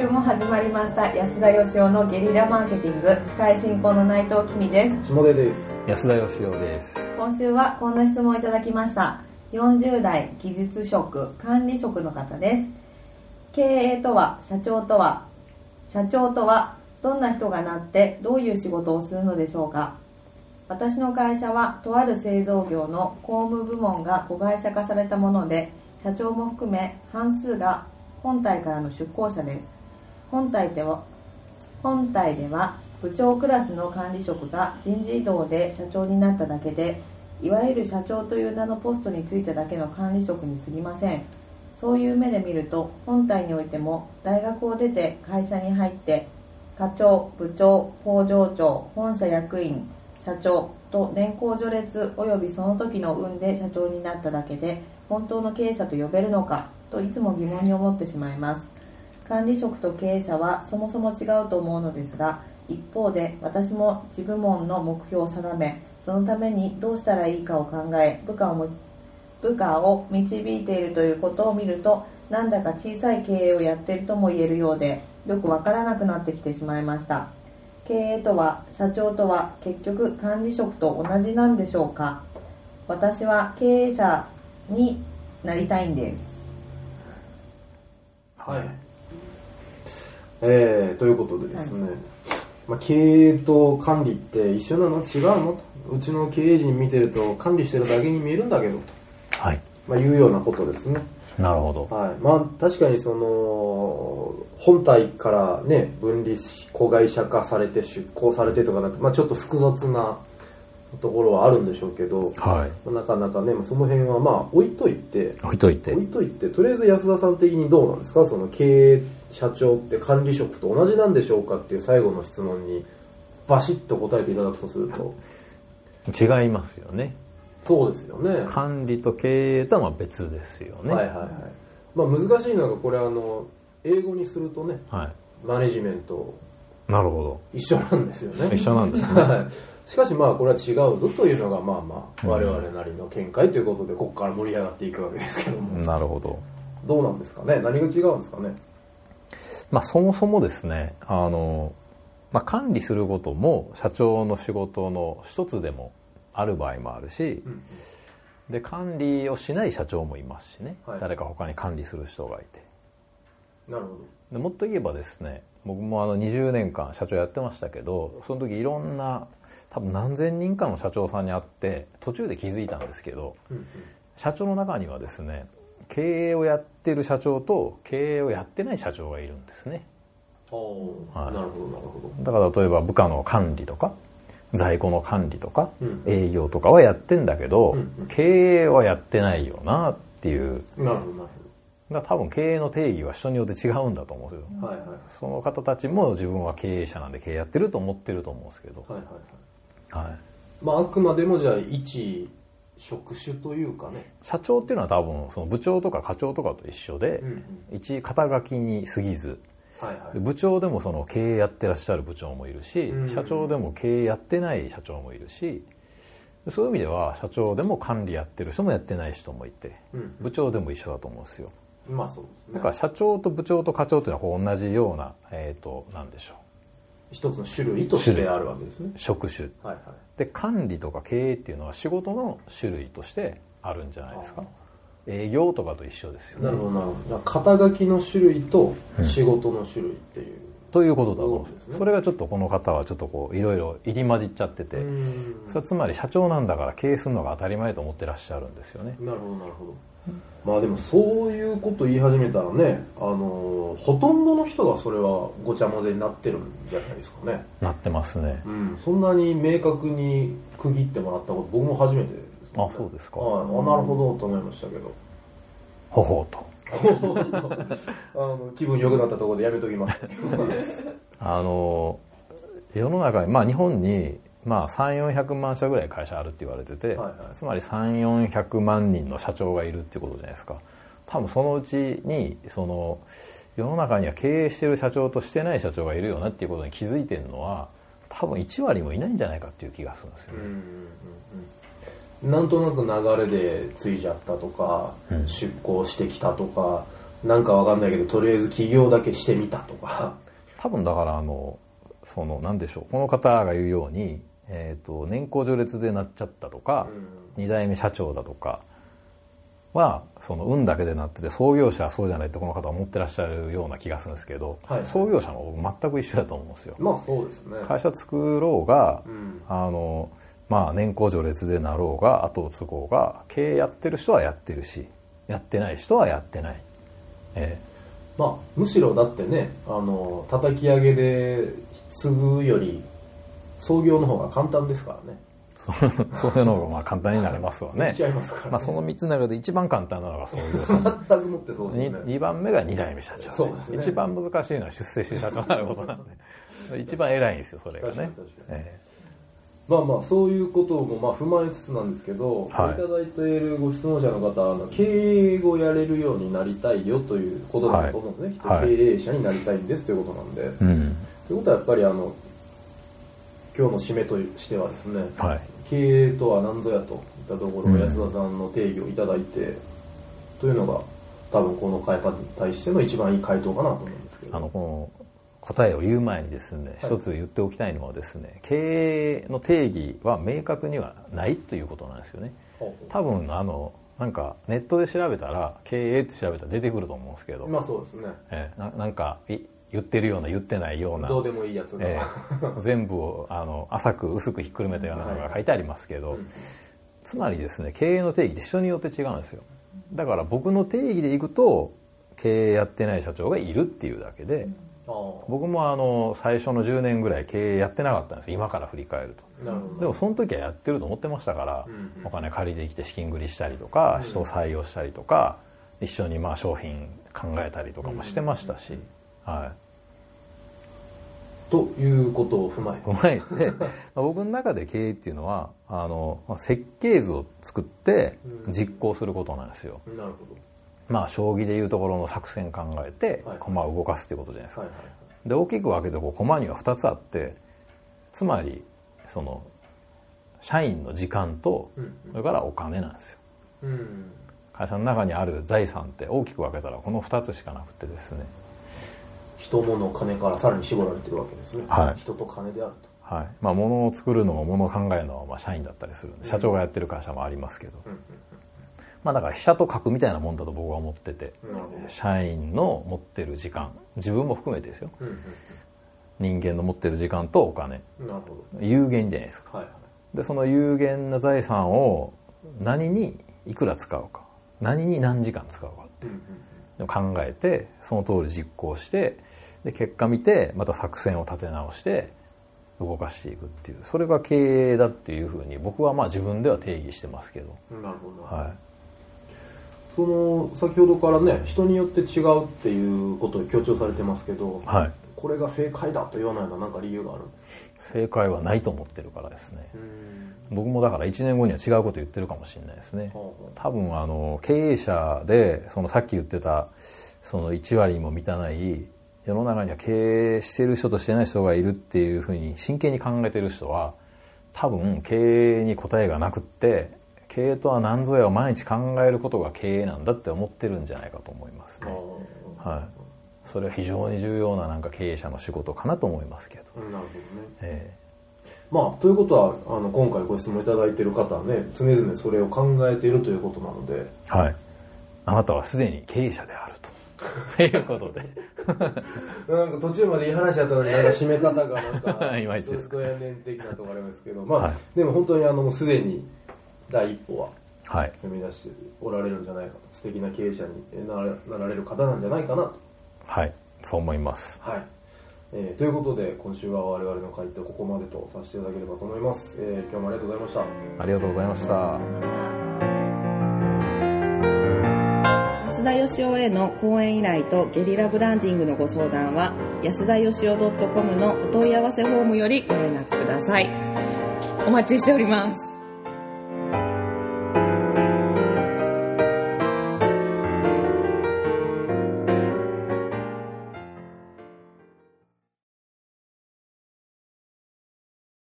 週も始まりました。安田義雄のゲリラマーケティング。司会進行の内藤きみです。下出です。安田義雄です。今週はこんな質問をいただきました。40代技術職管理職の方です。経営とは社長とは社長とはどんな人がなってどういう仕事をするのでしょうか。私の会社はとある製造業の工務部門が子会社化されたもので社長も含め半数が本体からの出向者です本体では本体では部長クラスの管理職が人事異動で社長になっただけでいわゆる社長という名のポストについただけの管理職に過ぎません。そういう目で見ると本体においても大学を出て会社に入って課長部長工場長本社役員社長と年功序列及びその時の運で社長になっただけで本当の経営者と呼べるのかといつも疑問に思ってしまいます。管理職と経営者はそもそも違うと思うのですが一方で私も自部門の目標を定めそのためにどうしたらいいかを考え部下を部下を導いているということを見るとなんだか小さい経営をやっているとも言えるようでよくわからなくなってきてしまいました。経営とは社長とは結局管理職と同じなんでしょうか。私は経営者になりたいんです。はい。えー、ということでですね、はい、まあ、経営と管理って一緒なの？違うの？と。うちの経営陣見てると管理してるだけに見えるんだけどと、はい。まあ、いうようなことですね。なるほど、はい。まあ、確かにその本体からね分離子会社化されて出向されてとかなって、まあ、ちょっと複雑なところはあるんでしょうけど、はい、なかなかねその辺はまあ置いといて置いといて。置いといてとりあえず安田さん的にどうなんですか？その経営社長って管理職と同じなんでしょうかっていう最後の質問にバシッと答えていただくとすると。違いますよね。そうですよね。管理と経営とはまあ別ですよね。はいはいはい。まあ難しいのがこれあの英語にするとね、はい、マネジメント。なるほど。一緒なんですよね。一緒なんですね。しかしまあこれは違うぞというのがまあまあ我々なりの見解ということでここから盛り上がっていくわけですけども。なるほど。どうなんですかね？何が違うんですかね？まあそもそもですねあの、まあ、管理することも社長の仕事の一つでもある場合もあるし、うん。で管理をしない社長もいますしね、はい、誰か他に管理する人がいて。なるほど。でもっと言えばですね僕もあの20年間社長やってましたけどその時いろんな多分何千人かの社長さんに会って途中で気づいたんですけど、うんうん、社長の中にはですね経営をやってる社長と経営をやってない社長がいるんですね。はい、なるほどなるほど。だから例えば部下の管理とか在庫の管理とか、うん、営業とかはやってんだけど、うんうん、経営はやってないよなっていう。なるほどなるほど。だ多分経営の定義は人によって違うんだと思うんですよ、はいはい、その方たちも自分は経営者なんで経営やってると思ってると思うんですけど、はいはいはいはいまあ、あくまでもじゃあ一職種というかね社長っていうのは多分その部長とか課長とかと一緒で、うんうん、一肩書きに過ぎず、はいはい、部長でもその経営やってらっしゃる部長もいるし、うんうん、社長でも経営やってない社長もいるしそういう意味では社長でも管理やってる人もやってない人もいて、うん、部長でも一緒だと思うんですよ。まあそうですね。だから社長と部長と課長っていうのは同じような、えっ、ー、と、なんでしょう。一つの種類としてあるわけですね。職種、はいはい、で管理とか経営っていうのは仕事の種類としてあるんじゃないですか。営業とかと一緒ですよね。なるほどなるほど。肩書きの種類と仕事の種類っていう、うん、ということだと思うんですねそれがちょっとこの方はちょっっとこういろいろ入り混じっちゃっててそれはつまり社長なんだから経営するのが当たり前と思ってらっしゃるんですよねなるほどなるほどまあでもそういうこと言い始めたらね、あのほとんどの人がそれはごちゃ混ぜになってるんじゃないですかね。なってますね。うん、そんなに明確に区切ってもらったこと僕も初めてです、ね、あ、そうですか。ああ、なるほどと思いましたけど。ほほうと。あの気分良くなったところでやめときます。あの世の中にまあ日本にまあ、3400万社ぐらい会社あるって言われてて、はいはい、つまり3400万人の社長がいるってことじゃないですか多分そのうちにその世の中には経営してる社長としてない社長がいるよなっていうことに気づいてるのは多分1割もいないんじゃないかっていう気がするんですよね。なんとなく流れでついちゃったとか、うん、出向してきたとかなんかわかんないけどとりあえず起業だけしてみたとか。多分だからあのその何でしょうこの方が言うように、えーと、年功序列でなっちゃったとか、うん、2代目社長だとかはその運だけでなってて創業者はそうじゃないってこの方は思ってらっしゃるような気がするんですけど、はい、創業者も全く一緒だと思うんですよ。まあそうですね。会社作ろうが、うん、あのまあ年功序列でなろうが後を継ごうが経営やってる人はやってるしやってない人はやってない。えー、まあむしろだってねあの叩き上げで継ぐより創業の方が簡単ですからね。そういうのがまあ簡単になりますわね。ねまあその3つの中で一番簡単なのが創業社長。全くもってそうですね。2番目が2代目社長。そうですね。一番難しいのは出世し社長になることなんで。一番偉いんですよ、それがね。えー、まあまあそういうこともまあ踏まえつつなんですけど、はい、いただいているご質問者の方あの経営をやれるようになりたいよということだと思うんですね、はい、経営者になりたいんですということなんで、うん、ということはやっぱりあの今日の締めとしてはですね、はい、経営とは何ぞやといったところを安田さんの定義をいただいて、うん、というのが多分この会派に対しての一番いい回答かなと思うんですけど。あのこの答えを言う前にですね、一つ言っておきたいのはですね経営の定義は明確にはないということなんですよね。多分あのなんかネットで調べたら経営って調べたら出てくると思うんですけど。まあそうですね、えななんか言ってるような言ってないような。どうでもいいやつが、えー、全部をあの浅く薄くひっくるめたようなのが書いてありますけど、はい、つまりですね経営の定義って人によって違うんですよ。だから僕の定義でいくと経営やってない社長がいるっていうだけで、僕もあの最初の10年ぐらい経営やってなかったんです今から振り返ると。でもその時はやってると思ってましたから、うんうん、お金借りてきて資金繰りしたりとか、人を採用したりとか一緒にまあ商品考えたりとかもしてましたし、はい。ということを踏まえて。踏まえて 僕の中で経営っていうのはあの設計図を作って実行することなんですよ、うん、なるほどまあ将棋でいうところの作戦考えて駒を動かすっていうことじゃないですか、で大きく分けてこう駒には2つあってつまりその社員の時間とそれからお金なんですよ、うん、会社の中にある財産って大きく分けたらこの2つしかなくてですね。人物金からさらに絞られてるわけですね、はい、人と金であると。はい。まあ、物を作るのも物を考えるのはまあ社員だったりするんで、社長がやってる会社もありますけど、うんうんうん、まあ、だから飛車と角みたいなもんだと僕は思ってて、社員の持ってる時間。自分も含めてですよ、うんうんうん、人間の持ってる時間とお金。有限じゃないですか、はいはい、でその有限な財産を何にいくら使うか。何に何時間使うかって、う考えてその通り実行してで結果見てまた作戦を立て直して動かしていくっていう。それが経営だっていうふうに僕はまあ自分では定義してますけど。なるほど、はい、その先ほどからね人によって違うっていうことを強調されてますけど、はい、これが正解だというような何か理由があるんです正解はないと思ってるからですね。僕もだから1年後には違うこと言ってるかもしれないですね。多分あの経営者でそのさっき言ってたその1割も満たない世の中には経営してる人としてない人がいるっていうふうに真剣に考えてる人は多分経営に答えがなくって経営とは何ぞやを毎日考えることが経営なんだって思ってるんじゃないかと思いますね。はい。それは非常に重要ななんか経営者の仕事かなと思いますけど。なるほどね。えー、まあ、ということは、あの、今回ご質問いただいている方はね、常々それを考えているということなので。はい。あなたはすでに経営者であると。と いうことで なんか途中までいい話だったのになんか締め方がなんか いまいちですや念的なところありますけどまあ、はい、でも本当にあのすでに第一歩は踏み出しておられるんじゃないかと、はい、素敵な経営者になられる方なんじゃないかなと。はい。そう思います。はい。えー、ということで今週は我々の回答ここまでとさせていただければと思います、えー、今日もありがとうございました。ありがとうございました。安田義雄への講演依頼とゲリラブランディングのご相談は安田義雄 .com のお問い合わせフォームよりご連絡ください。お待ちしております